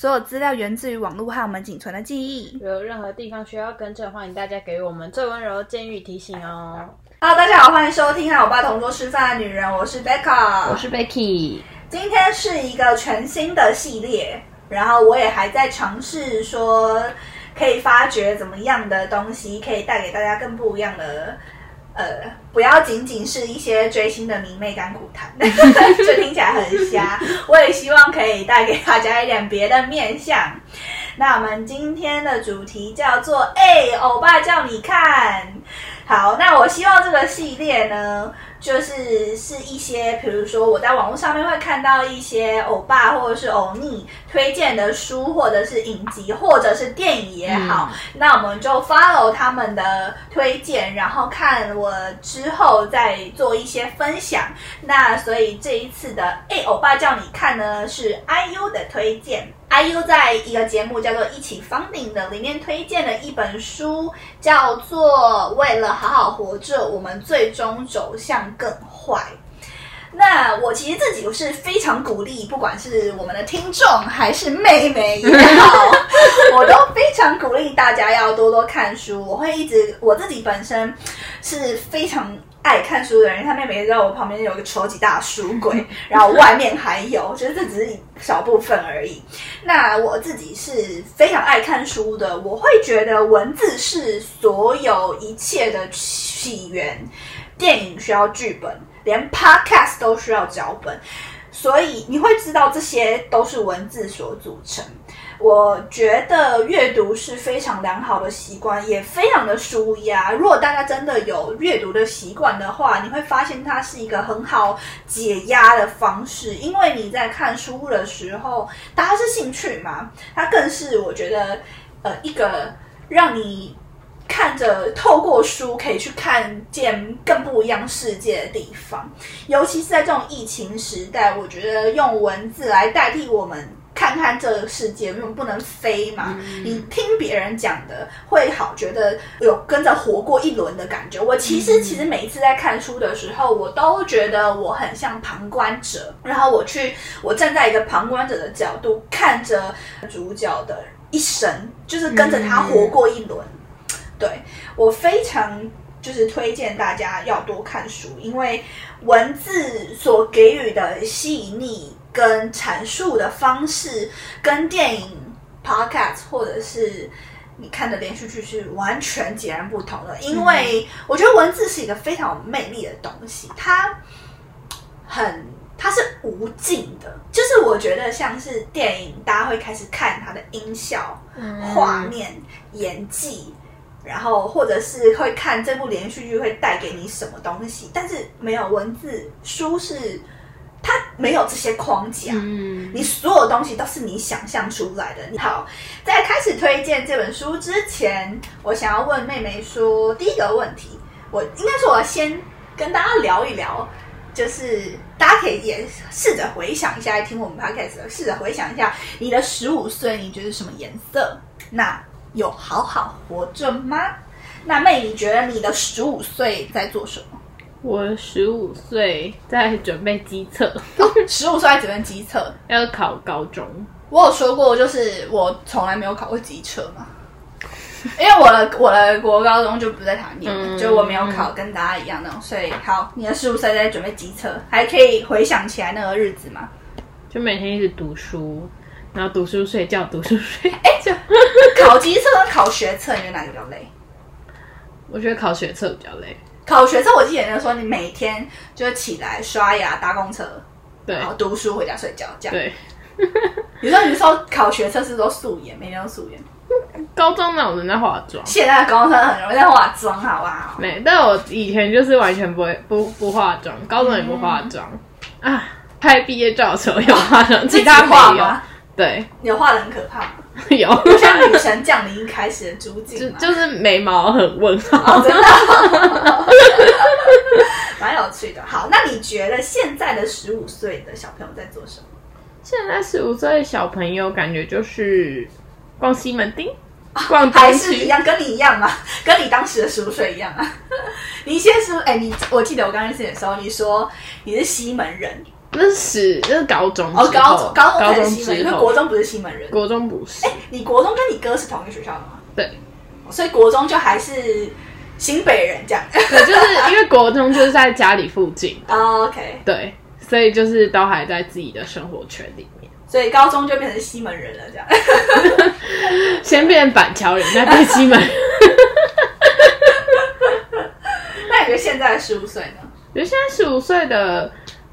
所有资料源自于网络和我们仅存的记忆。如有任何地方需要更正，欢迎大家给我们最温柔的建议提醒哦。Hello，大家好，欢迎收听和我爸同桌吃饭的女人，我是 Becca，我是 Becky，今天是一个全新的系列，然后我也还在尝试说，可以发掘怎么样的东西可以带给大家更不一样的。呃，不要仅仅是一些追星的迷妹甘苦谈，就听起来很瞎。我也希望可以带给大家一点别的面相。那我们今天的主题叫做“哎，欧巴叫你看”。好，那我希望这个系列呢，就是是一些，比如说我在网络上面会看到一些欧巴或者是欧尼推荐的书，或者是影集，或者是电影也好，那我们就 follow 他们的推荐，然后看我之后再做一些分享。那所以这一次的哎，欧巴叫你看呢，是 IU 的推荐。IU 在一个节目叫做《一起 Funding》的里面推荐了一本书，叫做《为了好好活着，我们最终走向更坏》。那我其实自己是非常鼓励，不管是我们的听众还是妹妹也好，我都非常鼓励大家要多多看书。我会一直我自己本身是非常爱看书的人，他妹妹知道我旁边有个超级大书柜，然后外面还有，就是这只是小部分而已。那我自己是非常爱看书的，我会觉得文字是所有一切的起源。电影需要剧本，连 podcast 都需要脚本，所以你会知道这些都是文字所组成。我觉得阅读是非常良好的习惯，也非常的舒压。如果大家真的有阅读的习惯的话，你会发现它是一个很好解压的方式，因为你在看书的时候，大家是兴趣嘛，它更是我觉得呃一个让你。看着透过书可以去看见更不一样世界的地方，尤其是在这种疫情时代，我觉得用文字来代替我们看看这个世界，因为不能飞嘛。嗯、你听别人讲的会好，觉得有跟着活过一轮的感觉。我其实其实每一次在看书的时候，我都觉得我很像旁观者，然后我去我站在一个旁观者的角度看着主角的一生，就是跟着他活过一轮。对我非常就是推荐大家要多看书，因为文字所给予的细腻跟阐述的方式，跟电影、podcast 或者是你看的连续剧是完全截然不同的。因为我觉得文字是一个非常有魅力的东西，它很它是无尽的，就是我觉得像是电影，大家会开始看它的音效、画面、演技。然后，或者是会看这部连续剧会带给你什么东西，但是没有文字书是它没有这些框架，嗯，你所有东西都是你想象出来的。好，在开始推荐这本书之前，我想要问妹妹说，第一个问题，我应该说我要先跟大家聊一聊，就是大家可以也试着回想一下，听我们 podcast，试着回想一下你的十五岁，你觉得什么颜色？那有好好活着吗？那妹，你觉得你的十五岁在做什么？我十五岁在准备机测，哦、十五岁在准备机测，要考高中。我有说过，就是我从来没有考过机测嘛，因为我的我的国高中就不在台湾念，嗯、就我没有考，跟大家一样那种。所以，好，你的十五岁在准备机测，还可以回想起来那个日子吗？就每天一直读书。然后读书睡觉，读书睡。哎，就考机测跟考学测，你觉得哪个比较累？我觉得考学测比较累。考学测，我记得那说你每天就起来刷牙、搭公车，对，然后读书、回家睡觉，这样。对。有时候你说考学测是都素颜，每天都素颜。高中哪有人在化妆？现在的高中生很容易在化妆，好不好？没，但我以前就是完全不会不不化妆，高中也不化妆、嗯、啊。拍毕业照的时候有化妆，其他画吗？对，有画的很可怕，有像女神降临一开始的朱静，就就是眉毛很问号，哦、真的，蛮有趣的。好，那你觉得现在的十五岁的小朋友在做什么？现在十五岁的小朋友感觉就是逛西门町，逛还是一样，跟你一样啊，跟你当时的十五岁一样啊。你先说，哎，你我记得我刚认识你的时候，你说你是西门人。那是十那是高中哦，高高中高中才是西门，因为国中不是西门人。国中不是，哎你国中跟你哥是同一个学校的吗？对，所以国中就还是新北人这样。对，就是因为国中就是在家里附近，哦 OK，对，所以就是都还在自己的生活圈里面。所以高中就变成西门人了这样。先变板桥人，再变西门人。那你觉得现在十五岁呢？我觉得现在十五岁的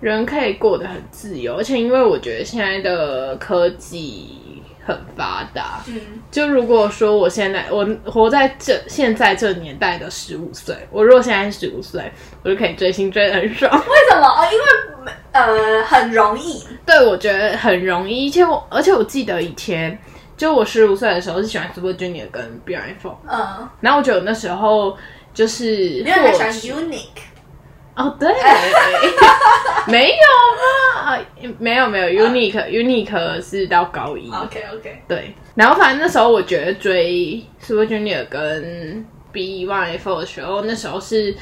人可以过得很自由，而且因为我觉得现在的科技很发达，嗯，就如果说我现在我活在这现在这年代的十五岁，我如果现在十五岁，我就可以追星追的很爽。为什么？哦，因为呃很容易。对，我觉得很容易，而且我而且我记得以前就我十五岁的时候是喜欢 Super Junior 跟 BRF，嗯，然后我觉得我那时候就是因为他喜欢 unique。哦，对，没有啊？没有没有，Unique Unique 是到高一，OK OK。对。然后反正那时候我觉得追 Super Junior 跟 B One F 的时候，那时候是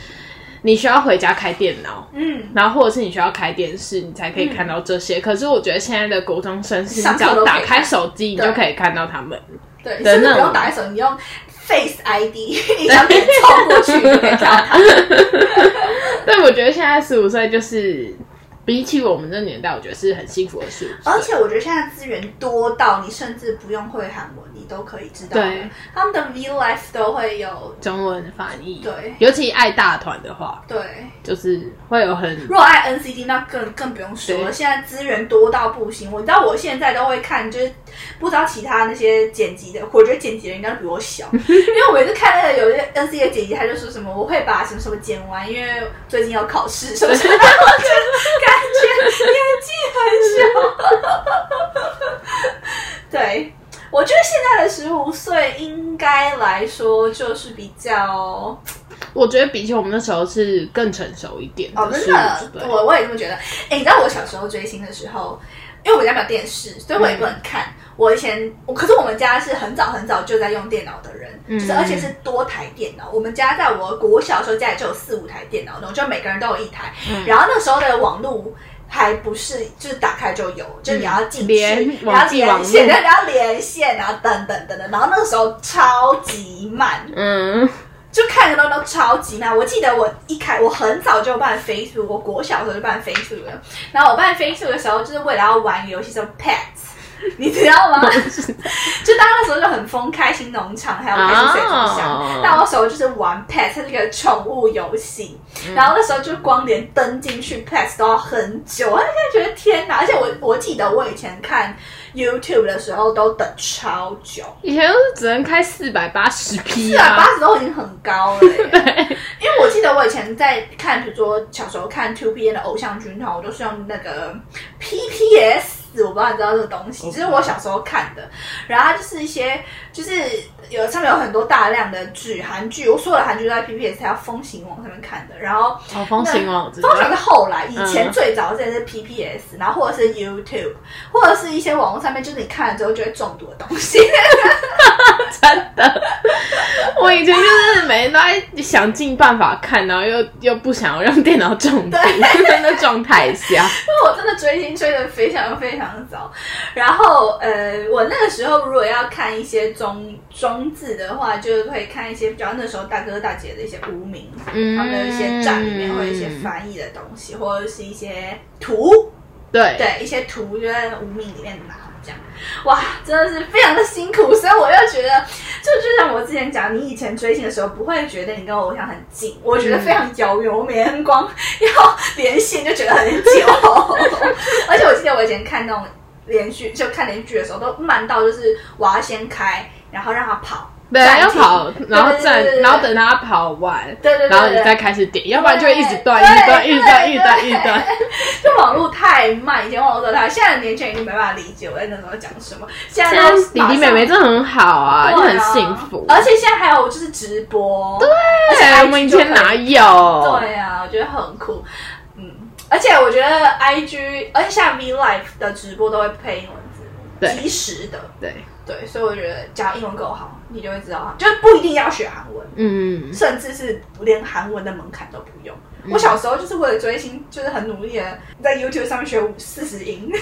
你需要回家开电脑，嗯，然后或者是你需要开电视，你才可以看到这些。可是我觉得现在的国中生是，你只要打开手机，你就可以看到他们。对，的那种甚至不用打开手机，你用 Face ID，你想点凑过去就可以看到他。对，我觉得现在十五岁就是比起我们这年代，我觉得是很幸福的十五岁。而且我觉得现在资源多到你甚至不用会韩文，你都可以知道。对，他们的 V Life 都会有。中文翻译，对尤其爱大团的话，对，就是会有很如果爱 NCT，那更更不用说了。对现在资源多到不行，我知道我现在都会看，就是不知道其他那些剪辑的，我觉得剪辑的人应该比我小，因为我每次看那个有些 NCT 的剪辑，他就说什么我会把什么什么剪完，因为最近要考试什么什么，我就感觉年纪很小。对，我觉得现在的十五岁应该来说就是比较我觉得比起我们那时候是更成熟一点哦，真15的，岁我我也这么觉得。哎，你知道我小时候追星的时候，因为我家没有电视，所以我也不能看。我以前，我可是我们家是很早很早就在用电脑的人，嗯就是而且是多台电脑。我们家在我国小的时候家里就有四五台电脑就每个人都有一台。嗯然后那时候的网络。还不是，就是打开就有，就是你要进去，连你要网际网连线，然后，你要连线，然后等等等等，然后那个时候超级慢，嗯，就看的东西都超级慢。我记得我一开，我很早就办 Facebook，我国小的时候就办 Facebook 了。然后我办 Facebook 的时候，就是为了要玩游戏叫 Pets，你知道吗？就大家那时候就很疯，开心农场还有开心水族箱。哦那我那时候就是玩 Pets，它是一个宠物游戏。嗯然后那时候就光连登进去 Pets 都要很久，我现在觉得天哪！而且我我记得我以前看 YouTube 的时候都等超久。以前都是只能开四百八十 P 四百八啊，十都已经很高了耶。因为我记得我以前在看，比如说小时候看 Two P N 的偶像军团，我都是用那个 P P S，我不知道你知道这个东西，这是我小时候看的。然后它就是一些，就是有上面有很多大量的剧，韩剧，我所有的韩剧都在 P P S 还有风行网上面看的。然后哦，风行网我知道通，常是后来，以前嗯最早之前是 P P S，、然后或者是 YouTube，或者是一些网络上面，就是你看了之后就会中毒的东西。真的。我以前就是每天都在想尽办法看，然后又又不想要让电脑中毒，的状态下，因为我真的追星追的非常非常早，然后呃，我那个时候如果要看一些中中字的话，就会看一些比较那时候大哥大姐的一些无名，嗯他们的一些站里面会有一些翻译的东西，或者是一些图，对对，一些图就在无名里面拿。这样，哇，真的是非常的辛苦，所以我又觉得，就就像我之前讲，你以前追星的时候，不会觉得你跟偶像很近，我觉得非常遥远。我每天光要连线就觉得很久，而且我记得我以前看那种连续就看连续剧的时候，都慢到就是我要先开，然后让他跑，对，要跑，然后站然后等他跑完，对对对然后你再开始点，要不然就会一直断，对一直断，一直断，一直断，一直断。就网络太慢，以前网络太，现在的年轻人已经没办法理解我在那时候讲什么，现在弟弟妹妹真的很好啊，就很幸福。而且现在还有就是直播，对，而且我们以前哪有？对啊，我觉得很酷，嗯，而且我觉得 IG，而且像 V Live 的直播都会配英文字幕，对即时的，对，对，所以我觉得讲英文够好，你就会知道，就是不一定要学韩文，嗯，甚至是连韩文的门槛都不用。我小时候就是为了追星，就是很努力的在 YouTube 上面学四十音。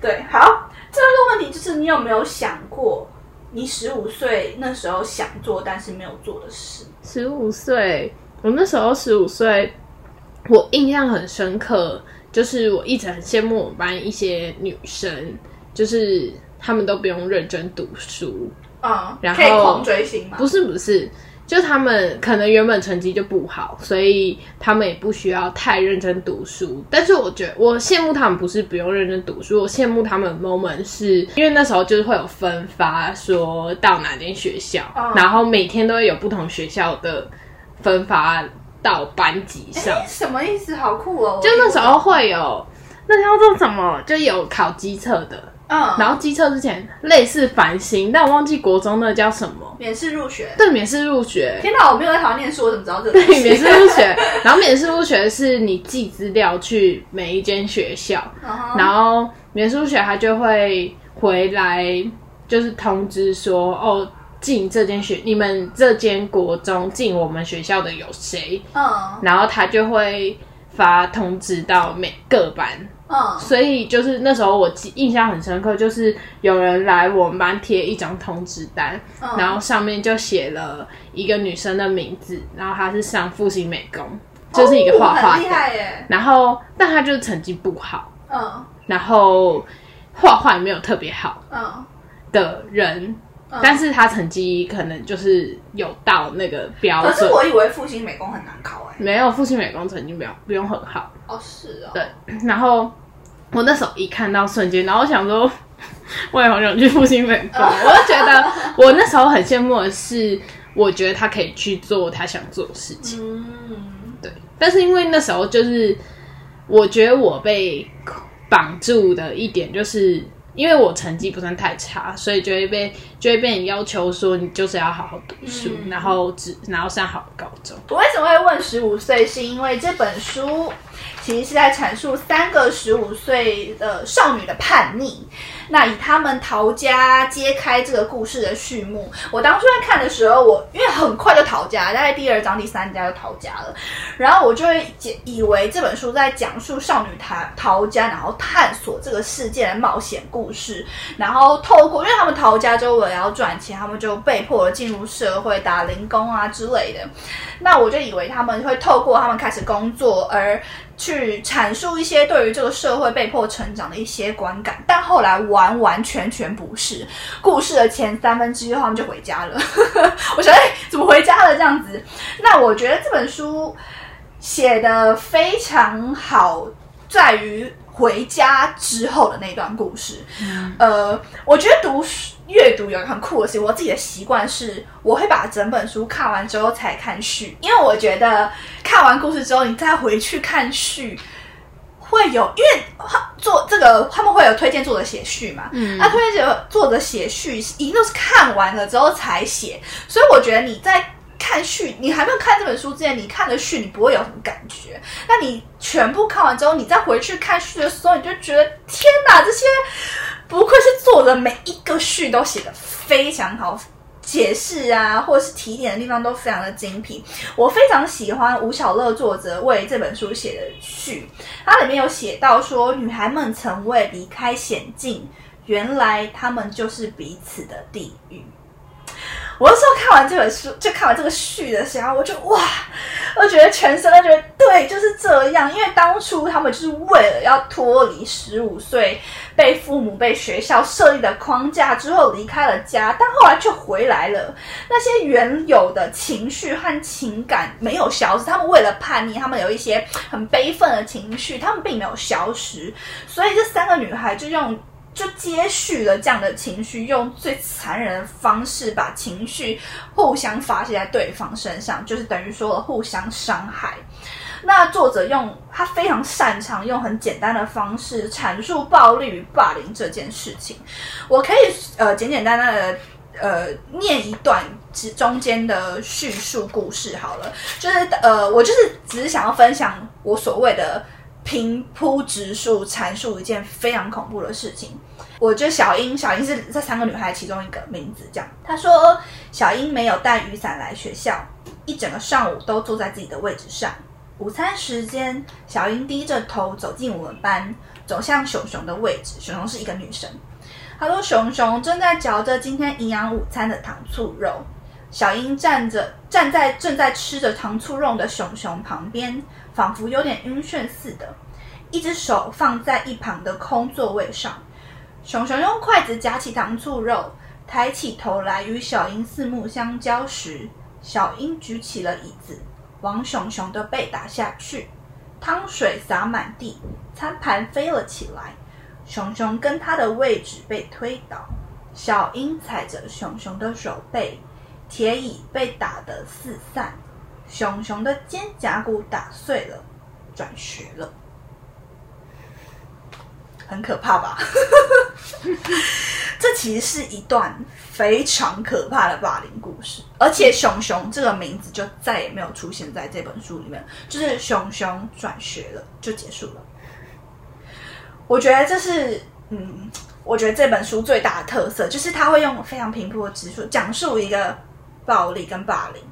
对，好，这个问题就是你有没有想过，你十五岁那时候想做但是没有做的事？十五岁，我那时候十五岁，我印象很深刻，就是我一直很羡慕我们班一些女生，就是她们都不用认真读书，嗯，然后可以狂追星吗？不是不是，就她们可能原本成绩就不好，所以她们也不需要太认真读书。但是我觉得我羡慕她们不是不用认真读书，我羡慕她们的 moment 是因为那时候就是会有分发，说到哪间学校，嗯然后每天都会有不同学校的分发到班级上。哎什么意思？好酷哦！就那时候会有那叫做什么，就有考机测的，嗯，然后机测之前类似繁星，但我忘记国中那叫什么。免试入学。对，免试入学，天哪，我没有在台湾念书，我怎么知道这个对，免试入学。然后免试入学是你寄资料去每一间学校，嗯然后免试入学他就会回来，就是通知说，哦，进这间学，你们这间国中进我们学校的有谁？嗯然后他就会发通知到每个班。嗯所以就是那时候我记印象很深刻，就是有人来我们班贴一张通知单，嗯然后上面就写了一个女生的名字，然后她是上复兴美工，就是一个画画的，害耶。然后但她就是成绩不好，嗯然后画画也没有特别好嗯的人，嗯但是他成绩可能就是有到那个标准，可是我以为复兴美工很难考哎。没有复兴美工成绩不用不用很好，哦，是哦。对，然后我那时候一看到瞬间，然后我想说，我也好想去复兴美工，我就觉得我那时候很羡慕的是，我觉得他可以去做他想做的事情，嗯，对。但是因为那时候就是，我觉得我被绑住的一点就是。因为我成绩不算太差，所以就会被就会被你要求说你就是要好好读书，嗯然后只然后上好高中。我为什么会问十五岁？是因为这本书其实是在阐述三个十五岁的少女的叛逆。那以他们逃家揭开这个故事的序幕。我当初在看的时候，我因为很快就逃家，大概第二章、第三章就逃家了，然后我就会以为这本书在讲述少女逃逃家，然后探索这个世界的冒险故事。然后透过，因为他们逃家之后为了要赚钱，他们就被迫进入社会打零工啊之类的。那我就以为他们会透过他们开始工作而去阐述一些对于这个社会被迫成长的一些观感，但后来完完全全不是。故事的前三分之一，他们就回家了。我想，哎，怎么回家了这样子？那我觉得这本书写的非常好，在于回家之后的那段故事。呃，我觉得读书阅读有一个很酷的事情，我自己的习惯是，我会把整本书看完之后才看序，因为我觉得看完故事之后，你再回去看序。会有，因为他做这个他们会有推荐作者写序嘛，嗯那推荐者作者写序一定都是看完了之后才写，所以我觉得你在看序，你还没有看这本书之前，你看的序你不会有什么感觉，那你全部看完之后，你再回去看序的时候，你就觉得天哪，这些不愧是作者，每一个序都写的非常好。解释啊，或者是提点的地方都非常的精辟。我非常喜欢吴小乐作者为这本书写的序，它里面有写到说，女孩们曾为离开险境，原来她们就是彼此的地狱。我那时候看完这本书，就看完这个序的时候，我就哇，我觉得全身都觉得对，就是这样。因为当初他们就是为了要脱离十五岁被父母、被学校设立的框架之后离开了家，但后来却回来了。那些原有的情绪和情感没有消失，他们为了叛逆，他们有一些很悲愤的情绪，他们并没有消失。所以这三个女孩就用。就接续了这样的情绪，用最残忍的方式把情绪互相发泄在对方身上，就是等于说互相伤害。那作者用他非常擅长用很简单的方式阐述暴力与霸凌这件事情。我可以呃简简单单的呃念一段之中间的叙述故事好了，就是呃我就是只是想要分享我所谓的。平铺直述阐述一件非常恐怖的事情。我觉得小英，小英是这三个女孩其中一个名字。这样，她说小英没有带雨伞来学校，一整个上午都坐在自己的位置上。午餐时间，小英低着头走进我们班，走向熊熊的位置。熊熊是一个女生。她说熊熊正在嚼着今天营养午餐的糖醋肉。小英站着，站在正在吃着糖醋肉的熊熊旁边，仿佛有点晕眩似的，一只手放在一旁的空座位上。熊熊用筷子夹起糖醋肉，抬起头来与小英四目相交时，小英举起了椅子，王熊熊的背打下去，汤水洒满地，餐盘飞了起来，熊熊跟他的位置被推倒，小英踩着熊熊的手背。铁椅被打得四散，熊熊的肩胛骨打碎了，转学了，很可怕吧？这其实是一段非常可怕的霸凌故事，而且熊熊这个名字就再也没有出现在这本书里面，就是熊熊转学了就结束了。我觉得这是，嗯，我觉得这本书最大的特色就是他会用非常平铺的直述讲述一个。暴力跟霸凌，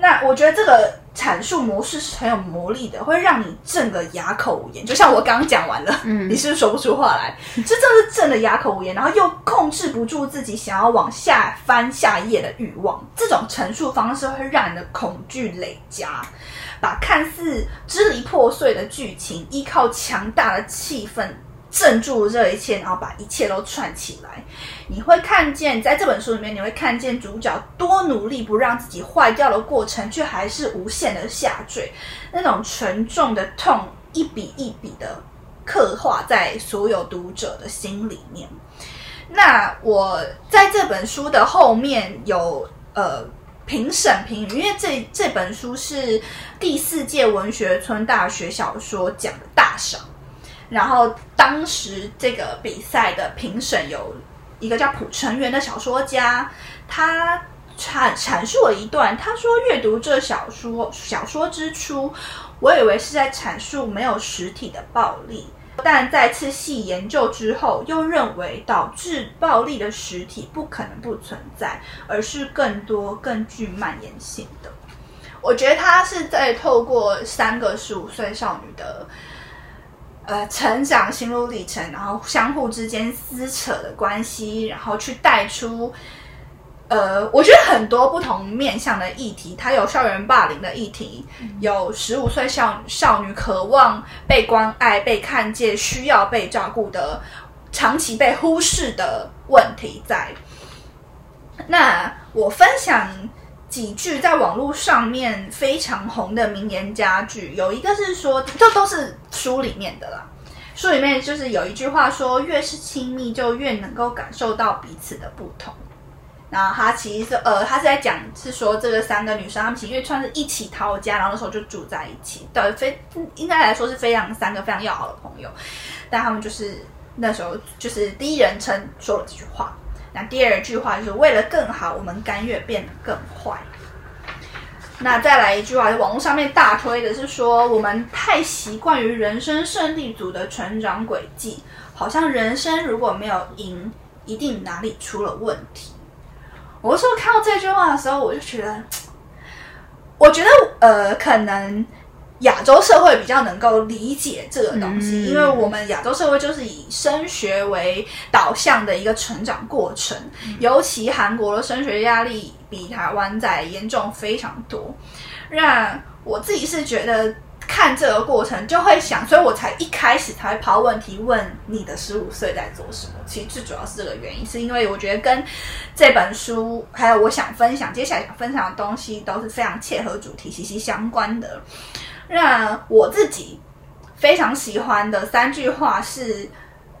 那我觉得这个阐述模式是很有魔力的，会让你震得哑口无言。就像我刚刚讲完了，嗯，你是不是说不出话来？这真的是震得哑口无言，然后又控制不住自己想要往下翻下一页的欲望。这种陈述方式会让你的恐惧累加，把看似支离破碎的剧情，依靠强大的气氛。镇住这一切，然后把一切都串起来。你会看见，在这本书里面，你会看见主角多努力不让自己坏掉的过程，却还是无限的下坠。那种沉重的痛，一笔一笔的刻画在所有读者的心里面。那我在这本书的后面有呃评审评语，因为这这本书是第四届文学村大学小说奖的大赏。然后当时这个比赛的评审有一个叫蒲成元的小说家，他阐阐述了一段，他说阅读这小说小说之初，我以为是在阐述没有实体的暴力，但再次细研究之后，又认为导致暴力的实体不可能不存在，而是更多更具蔓延性的。我觉得他是在透过三个十五岁少女的。呃，成长心路历程，然后相互之间撕扯的关系，然后去带出，呃，我觉得很多不同面向的议题，它有校园霸凌的议题，有十五岁少少女渴望被关爱、被看见、需要被照顾的长期被忽视的问题在。那我分享。几句在网络上面非常红的名言佳句，有一个是说，这都是书里面的啦。书里面就是有一句话说，越是亲密，就越能够感受到彼此的不同。然后他其实是呃，他是在讲是说，这个三个女生，她们其实因为算是一起逃家，然后那时候就住在一起，对，非应该来说是非常三个非常要好的朋友。但他们就是那时候就是第一人称说了这句话。那第二句话就是为了更好，我们甘愿变得更坏。那再来一句话，网络上面大推的是说，我们太习惯于人生胜利组的成长轨迹，好像人生如果没有赢，一定哪里出了问题。我说看到这句话的时候，我就觉得，我觉得呃，可能。亚洲社会比较能够理解这个东西，因为我们亚洲社会就是以升学为导向的一个成长过程，尤其韩国的升学压力比台湾在严重非常多。那我自己是觉得看这个过程就会想，所以我才一开始才会抛问题问你的十五岁在做什么。其实最主要是这个原因，是因为我觉得跟这本书还有我想分享接下来想分享的东西都是非常切合主题、息息相关的。那我自己非常喜欢的三句话是，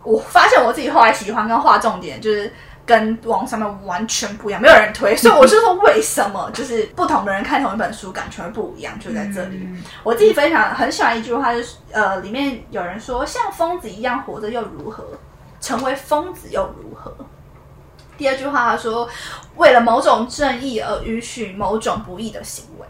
我发现我自己后来喜欢跟画重点，就是跟网上面完全不一样，没有人推，所以我是说为什么？就是不同的人看同一本书感觉会不一样，就在这里。我自己非常很喜欢一句话，就是呃，里面有人说，像疯子一样活着又如何？成为疯子又如何？第二句话他说，为了某种正义而允许某种不义的行为。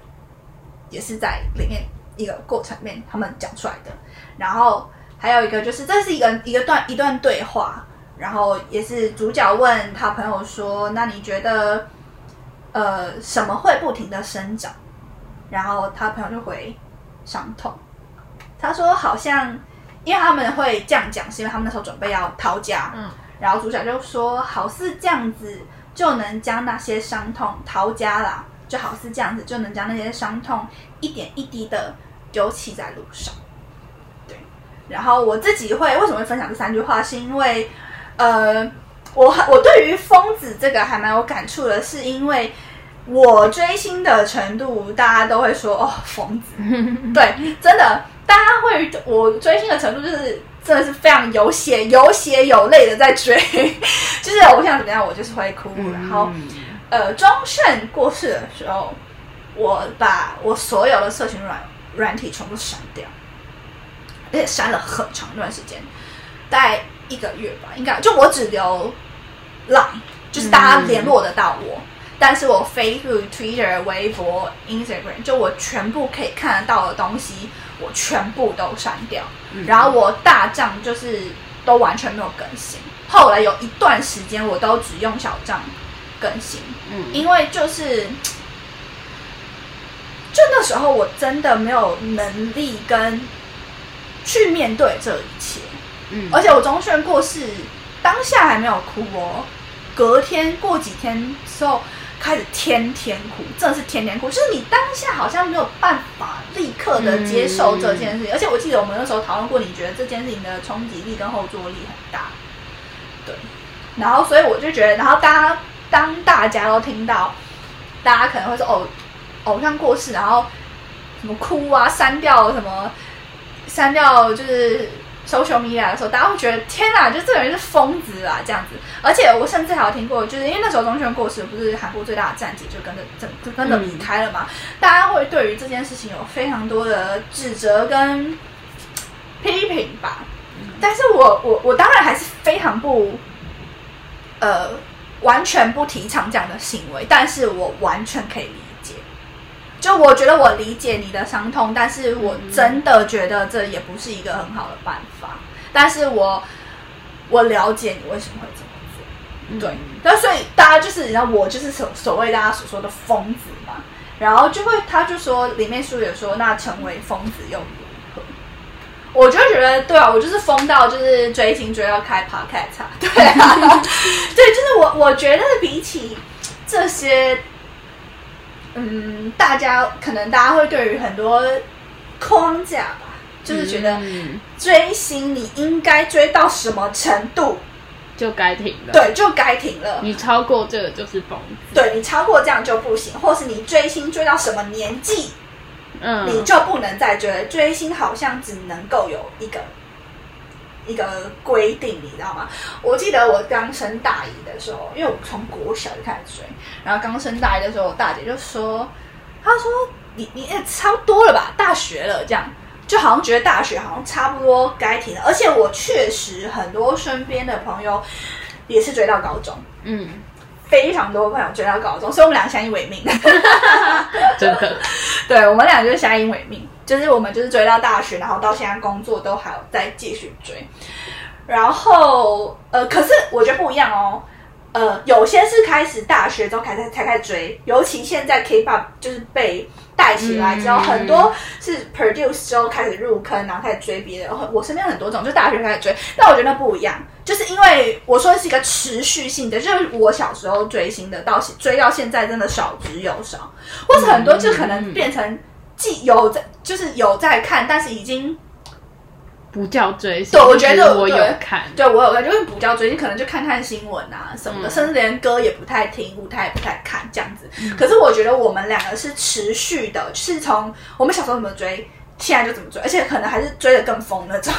也是在里面一个过程里面他们讲出来的。然后还有一个就是这是一个一个段一段对话，然后也是主角问他朋友说：“那你觉得呃什么会不停的生长？”然后他朋友就回：“伤痛。”他说：“好像因为他们会这样讲，是因为他们那时候准备要逃家。”嗯，然后主角就说：“好似这样子就能将那些伤痛逃家啦，就好似这样子就能将那些伤痛一点一滴的丢弃在路上。”对。然后我自己会为什么会分享这三句话，是因为呃，我我对于疯子这个还蛮有感触的，是因为我追星的程度，大家都会说哦疯子，对，真的，大家会我追星的程度就是。真的是非常有血有血有泪的在追，就是我不想怎么样，我就是会哭。然后，呃，庄炫过世的时候，我把我所有的社群软软体全部删掉，而且删了很长一段时间，大概一个月吧，应该。就我只留 Line，就是大家联络得到我，但是我 Facebook、Twitter、微博、Instagram，就我全部可以看得到的东西。我全部都删掉，然后我大账就是都完全没有更新。后来有一段时间，我都只用小账更新，嗯，因为就是时候我真的没有能力跟去面对这一切，嗯，而且我中炫过世当下还没有哭哦，隔天过几天之后。开始天天哭，真的是天天哭，就是你当下好像没有办法立刻的接受这件事情，而且我记得我们那时候讨论过，你觉得这件事情的冲击力跟后坐力很大，对，然后所以我就觉得，然后大家当大家都听到，大家可能会说偶偶像过世，然后什么哭啊，删掉什么，删掉就是。social media 的时候，大家会觉得天哪，就这个人是疯子啊，这样子。而且我甚至还有听过，就是因为那时候钟铉过世，不是韩国最大的战绩就跟着整就跟着离开了嘛。大家会对于这件事情有非常多的指责跟批评吧。但是我我我当然还是非常不，呃，完全不提倡这样的行为，但是我完全可以理。就我觉得我理解你的伤痛，但是我真的觉得这也不是一个很好的办法。但是我我了解你为什么会这么做，对。那所以大家就是，你知道我就是所所谓大家所说的疯子嘛。然后就会，他就说里面书有说，那成为疯子又如何？我就觉得，对啊，我就是疯到就是追星追到开 podcast，对啊，对，就是我我觉得比起这些。嗯，大家可能大家会对于很多框架吧，就是觉得追星你应该追到什么程度就该停了，对，就该停了。你超过这个就是疯子，对你超过这样就不行，或是你追星追到什么年纪，嗯，你就不能再追。追星好像只能够有一个。一个规定，你知道吗？我记得我刚升大一的时候，因为我从国小就开始追，然后刚升大一的时候，我大姐就说：“她说你你也差不多了吧，大学了，这样就好像觉得大学好像差不多该停了。”而且我确实很多身边的朋友也是追到高中，嗯，非常多朋友追到高中，所以我们俩相依为命，真的，对我们俩就是相依为命。就是我们就是追到大学，然后到现在工作都还有在继续追，然后呃，可是我觉得不一样哦，呃，有些是开始大学之后开始才开始追，尤其现在 K-pop 就是被带起来之后，很多是 produce 之后开始入坑，然后开始追别人。我身边很多种，就大学开始追，但我觉得不一样，就是因为我说的是一个持续性的，就是我小时候追星的，到追到现在真的少之又少，或者很多就可能变成。既有在，就是有在看，但是已经不叫追星。对，我觉得我有看，对我有看，就是不叫追星，可能就看看新闻啊什么的，甚至连歌也不太听，舞台也不太看这样子。可是我觉得我们两个是持续的，是从我们小时候怎么追，现在就怎么追，而且可能还是追的更疯那种。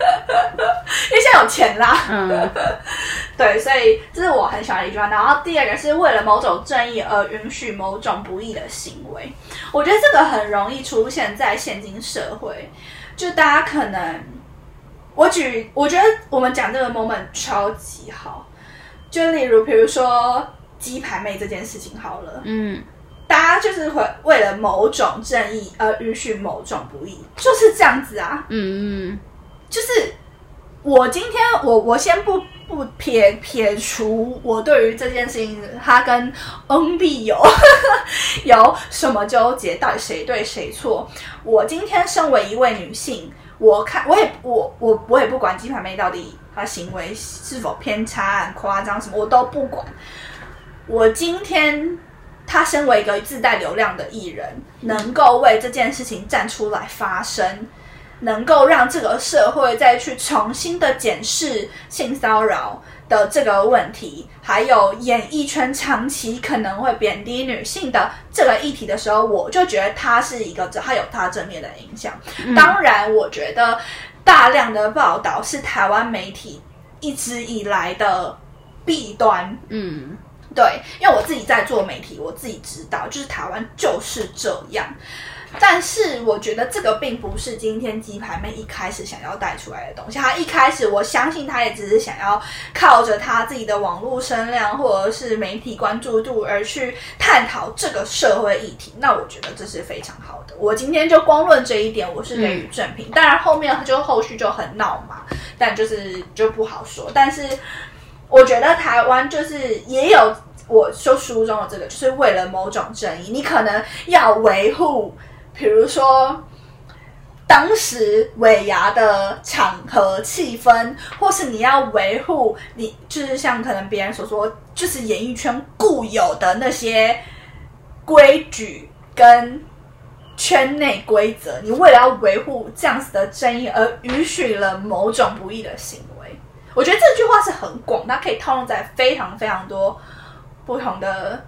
因为现在有钱啦，嗯，对，所以这是我很喜欢的一句话。然后第二个是为了某种正义而允许某种不义的行为，我觉得这个很容易出现在现今社会。就大家可能，我举，我觉得我们讲这个 moment 超级好。就例如，比如说鸡排妹这件事情好了，嗯，大家就是会为了某种正义而允许某种不义，就是这样子啊。嗯嗯就是我今天我我先不不撇撇除我对于这件事情，他跟恩必有 有什么纠结，到底谁对谁错？我今天身为一位女性，我看我也我我我也不管鸡排妹到底她行为是否偏差、夸张什么，我都不管。我今天她身为一个自带流量的艺人，能够为这件事情站出来发声。能够让这个社会再去重新的检视性骚扰的这个问题，还有演艺圈长期可能会贬低女性的这个议题的时候，我就觉得它是一个，它有它正面的影响。当然，我觉得大量的报道是台湾媒体一直以来的弊端。嗯对，因为我自己在做媒体，我自己知道，就是台湾就是这样。但是我觉得这个并不是今天鸡排妹一开始想要带出来的东西。她一开始，我相信她也只是想要靠着她自己的网络声量或者是媒体关注度而去探讨这个社会议题。那我觉得这是非常好的。我今天就光论这一点，我是给予正评。当然后面就后续就很闹嘛，但就是就不好说。但是我觉得台湾就是也有我说书中的这个，就是为了某种正义，你可能要维护。比如说，当时尾牙的场合气氛，或是你要维护你，就是像可能别人所说，就是演艺圈固有的那些规矩跟圈内规则，你为了要维护这样子的正义而允许了某种不义的行为。我觉得这句话是很广，它可以套用在非常非常多不同的。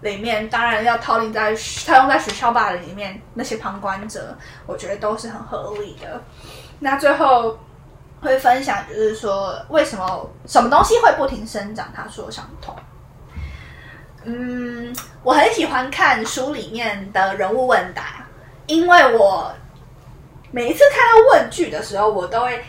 里面当然要套用在套用在学校霸凌里面那些旁观者，我觉得都是很合理的。那最后会分享就是说，为什么什么东西会不停生长？他说伤痛。嗯，我很喜欢看书里面的人物问答，因为我每一次看到问句的时候，我都会。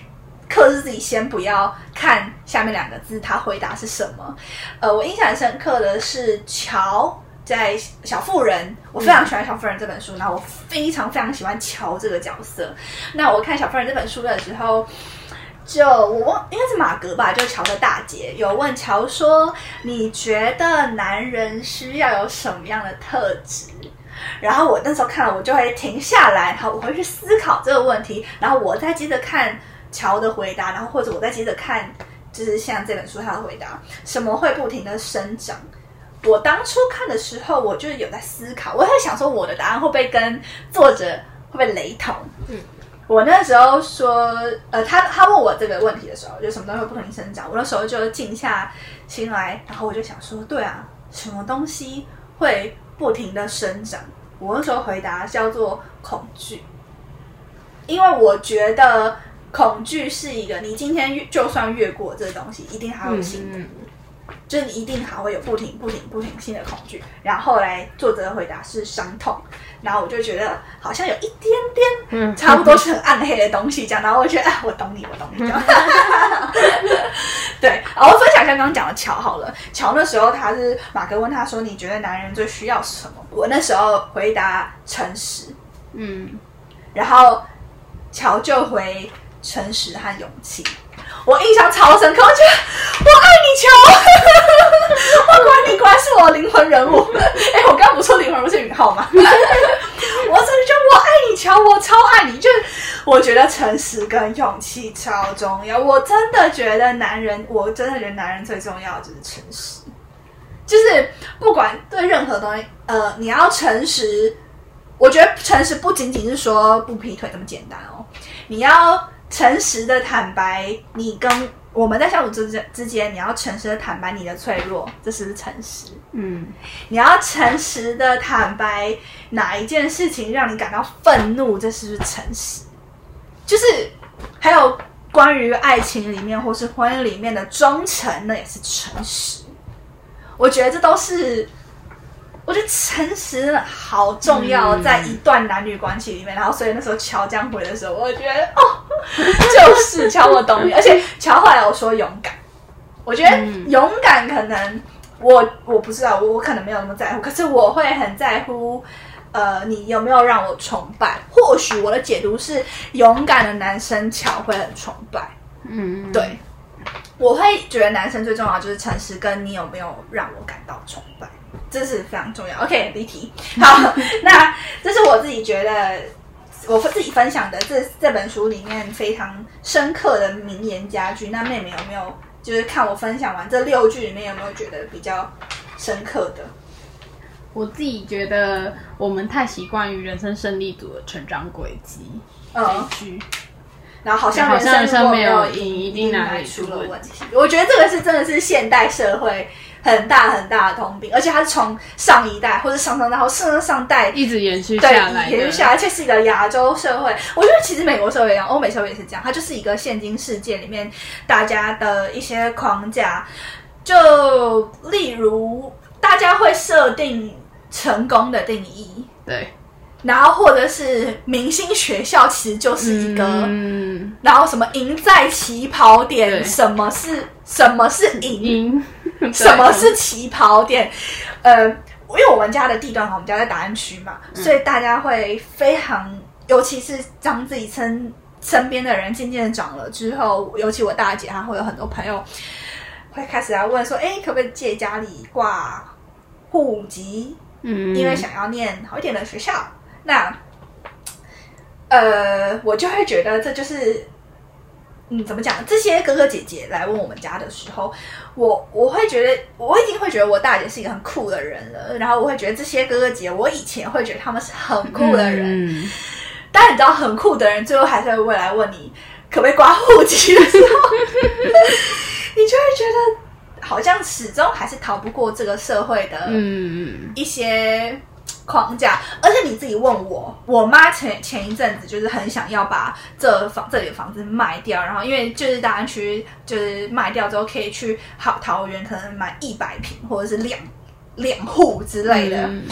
克制自己，先不要看下面两个字，他回答是什么？呃，我印象深刻的是乔在《小妇人》，我非常喜欢《小妇人》这本书，那我非常非常喜欢乔这个角色。那我看《小妇人》这本书的时候，就我忘应该是马格吧，就乔的大姐有问乔说：“你觉得男人需要有什么样的特质？”然后我那时候看了，我就会停下来，好，我会去思考这个问题，然后我再接着看。乔的回答，然后或者我再接着看，就是像这本书他的回答，什么会不停的生长？我当初看的时候，我就有在思考，我在想说我的答案会不会跟作者会不会雷同？嗯，我那时候说，呃，他他问我这个问题的时候，就什么东西会不停生长？我那时候就静下心来，然后我就想说，对啊，什么东西会不停的生长？我那时候回答叫做恐惧，因为我觉得。恐惧是一个，你今天越就算越过这个东西，一定还有新的，就是你一定还会有不停、不停、不停新的恐惧。然后来作者的回答是伤痛，然后我就觉得好像有一点点，差不多是很暗黑的东西这样。然后我觉得，啊，我懂你，我懂你。对，然后分享一下刚刚讲的乔好了。乔那时候他是马哥问他说：“你觉得男人最需要什么？”我那时候回答诚实。嗯，然后乔就回。诚实和勇气，我印象超深刻。我觉得我爱你，乔。我管你果然是我灵魂人物。哎，我刚刚不说灵魂不是允浩吗？我真的觉得我爱你，乔，我超爱你。就是我觉得诚实跟勇气超重要。我真的觉得男人，我真的觉得男人最重要就是诚实。就是不管对任何东西，呃，你要诚实。我觉得诚实不仅仅是说不劈腿这么简单哦，你要。诚实的坦白，你跟我们在相处之之间，你要诚实的坦白你的脆弱，这是诚实。嗯，你要诚实的坦白哪一件事情让你感到愤怒，这是不是诚实？就是还有关于爱情里面或是婚姻里面的忠诚，那也是诚实。我觉得这都是。我觉得诚实好重要，在一段男女关系里面。然后，所以那时候乔这样回的时候，我觉得哦，就是乔我懂你。而且乔后来我说勇敢，我觉得勇敢可能我我不知道，我我可能没有那么在乎，可是我会很在乎。呃，你有没有让我崇拜？或许我的解读是，勇敢的男生乔会很崇拜。嗯，对，我会觉得男生最重要就是诚实，跟你有没有让我感到崇拜，这是非常重要。OK，离题。好，那这是我自己觉得我自己分享的这这本书里面非常深刻的名言佳句。那妹妹有没有就是看我分享完这六句里面有没有觉得比较深刻的？我自己觉得我们太习惯于人生胜利组的成长轨迹这嗯一句。然后好像人人生没有有赢赢，一定哪里出了问题。我觉得这个是真的是现代社会很大很大的通病，而且它是从上一代或者上上代或甚至上代一直延续下来，延续下来，而且是一个亚洲社会。我觉得其实美国社会一样，欧美社会也是这样，它就是一个现今世界里面大家的一些框架。就例如，大家会设定成功的定义，对，然后或者是明星学校其实就是一个。嗯，然后什么赢在起跑点，什么是什么是赢，赢，什么是起跑点？呃，因为我们家的地段，我们家在达安区嘛，所以大家会非常，尤其是当自己身身边的人渐渐长了之后，尤其我大姐，她会有很多朋友会开始来问说，哎，可不可以借家里挂户籍？嗯，因为想要念好一点的学校，那呃，我就会觉得这就是，嗯，怎么讲？这些哥哥姐姐来问我们家的时候，我我会觉得，我一定会觉得我大姐是一个很酷的人了。然后我会觉得这些哥哥姐姐，我以前会觉得他们是很酷的人，嗯但你知道，很酷的人最后还是会来问你可不可以刮户籍的时候，你就会觉得好像始终还是逃不过这个社会的嗯，一些框架，而且你自己问我，我妈前前一阵子就是很想要把这房这里的房子卖掉，然后因为就是大安区就是卖掉之后可以去好桃园可能买一百平或者是两两户之类的，嗯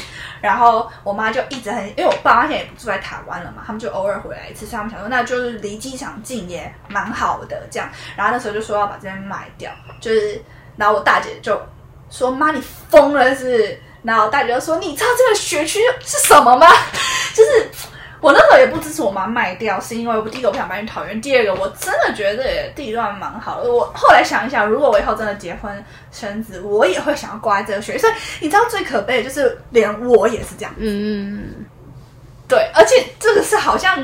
然后我妈就一直很，因为我爸妈现在也不住在台湾了嘛，他们就偶尔回来一次，所以他们想说那就是离机场近也蛮好的这样。然后那时候就说要把这边卖掉，就是，然后我大姐就说妈你疯了是不是？然后大姐就说你知道这个学区是什么吗？就是。我那时候也不支持我妈卖掉，是因为我第一个我不想搬去桃园，第二个我真的觉得地段蛮好的。我后来想一想，如果我以后真的结婚生子，我也会想要挂在这个学区。所以你知道最可悲的就是连我也是这样。嗯，对，而且这个是好像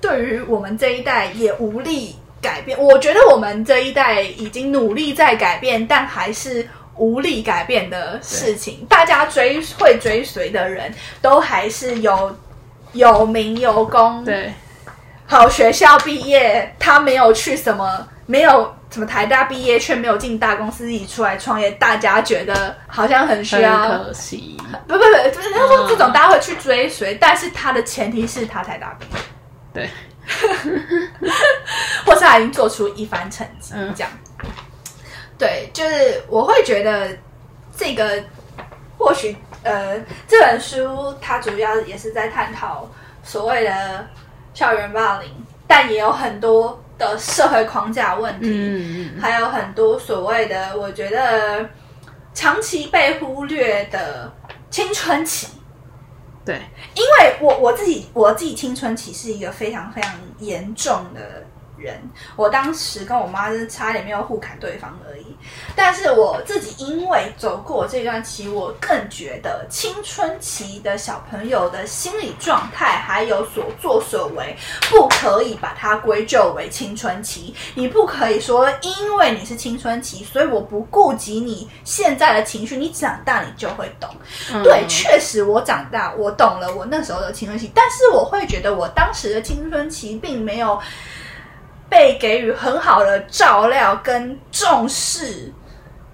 对于我们这一代也无力改变。我觉得我们这一代已经努力在改变，但还是无力改变的事情。大家追会追随的人都还是有有名有功，对，好学校毕业，他没有去什么，没有什么台大毕业，却没有进大公司，自己出来创业，大家觉得好像很需要可惜，不不不，就是他说这种大家会去追随，但是他的前提是他台大毕业，对，或是他已经做出一番成绩，嗯。这样。对，就是我会觉得这个或许呃这本书它主要也是在探讨所谓的校园霸凌，但也有很多的社会框架问题。嗯，还有很多所谓的，我觉得长期被忽略的青春期。对，因为我我自己我自己青春期是一个非常非常严重的人，我当时跟我妈真是差点没有互砍对方而已。但是我自己因为走过这段期，我更觉得青春期的小朋友的心理状态还有所作所为，不可以把它归咎为青春期。你不可以说因为你是青春期，所以我不顾及你现在的情绪，你长大你就会懂。嗯对，确实我长大，我懂了我那时候的青春期，但是我会觉得我当时的青春期并没有被给予很好的照料跟重视。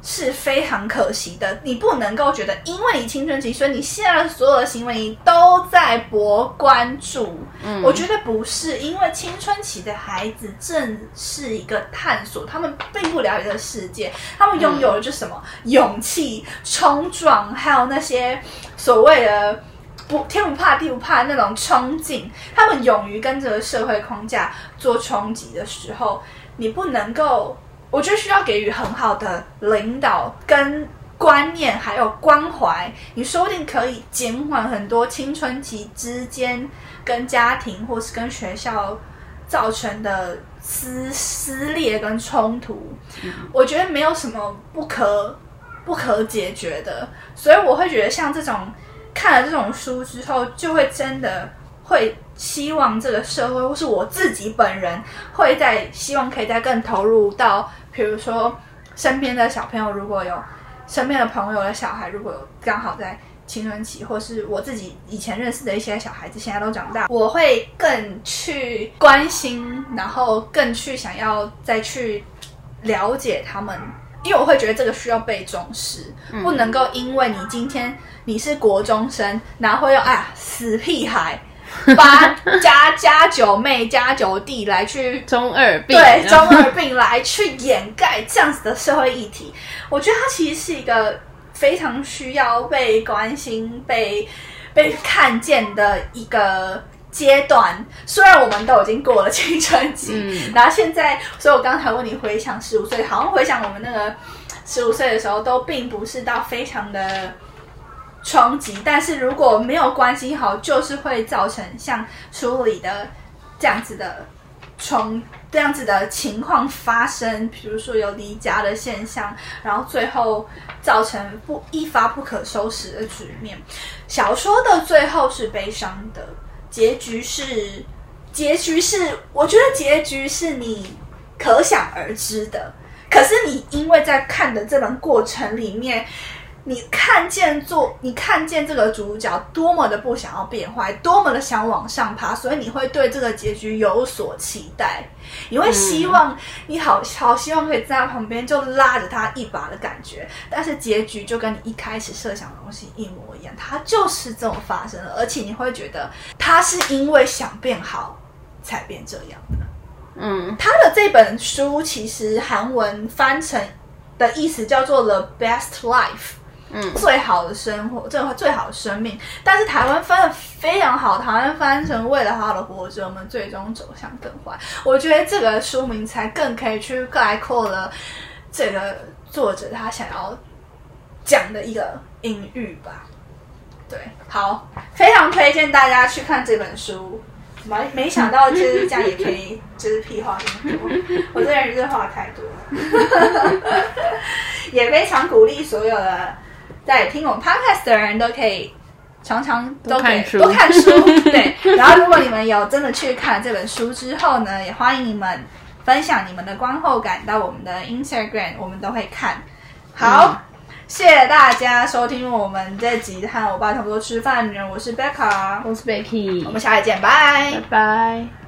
是非常可惜的，你不能够觉得，因为你青春期，所以你现在的所有的行为你都在博关注。嗯我觉得不是，因为青春期的孩子正是一个探索，他们并不了解这个世界，他们拥有的就是什么、勇气、冲撞，还有那些所谓的不天不怕地不怕那种冲劲，他们勇于跟这个社会框架做冲击的时候，你不能够，我觉得需要给予很好的领导跟观念还有关怀，你说不定可以减缓很多青春期之间跟家庭或是跟学校造成的撕撕裂跟冲突。我觉得没有什么不可不可解决的，所以我会觉得像这种看了这种书之后，就会真的会希望这个社会或是我自己本人会在希望可以再更投入到，比如说身边的小朋友如果有身边的朋友的小孩如果有刚好在青春期，或是我自己以前认识的一些小孩子现在都长大，我会更去关心，然后更去想要再去了解他们。因为我会觉得这个需要被重视，不能够因为你今天你是国中生，然后会用哎呀死屁孩，把加加九妹加九弟来去中二病，对中二病来去掩盖这样子的社会议题，我觉得它其实是一个非常需要被关心、被被看见的一个阶段。虽然我们都已经过了青春期，嗯然后现在，所以我刚才问你回想十五岁，好像回想我们那个十五岁的时候，都并不是到非常的冲击，但是如果没有关系好，就是会造成像书里的这样子的冲这样子的情况发生，比如说有离家的现象，然后最后造成不一发不可收拾的局面。小说的最后是悲伤的，结局是结局是，我觉得结局是你可想而知的。可是你因为在看的这段过程里面，你看见做，你看见这个主角多么的不想要变坏，多么的想往上爬，所以你会对这个结局有所期待，你会希望、你好好希望可以站在旁边就拉着他一把的感觉，但是结局就跟你一开始设想的东西一模一样，它就是这么发生了，而且你会觉得他是因为想变好才变这样的。嗯。他的这本书其实韩文翻成的意思叫做 The Best Life，最好的生活，最最好的生命。但是台湾翻的非常好，台湾翻成为了好的活着，我们最终走向更坏。我觉得这个书名才更可以去概括了这个作者他想要讲的一个隐喻吧。对，好，非常推荐大家去看这本书。没没想到就是这样也可以，就是屁话这么多。我这人就是话太多了，也非常鼓励所有的在听我们 podcast 的人都可以常常都可以多看书。对，然后如果你们有真的去看了这本书之后呢，也欢迎你们分享你们的观后感到我们的 Instagram，我们都会看。好。谢谢大家收听我们这集和我爸差不多吃饭呢，我是 Becca，我是 Becky，我们下期见，拜拜拜。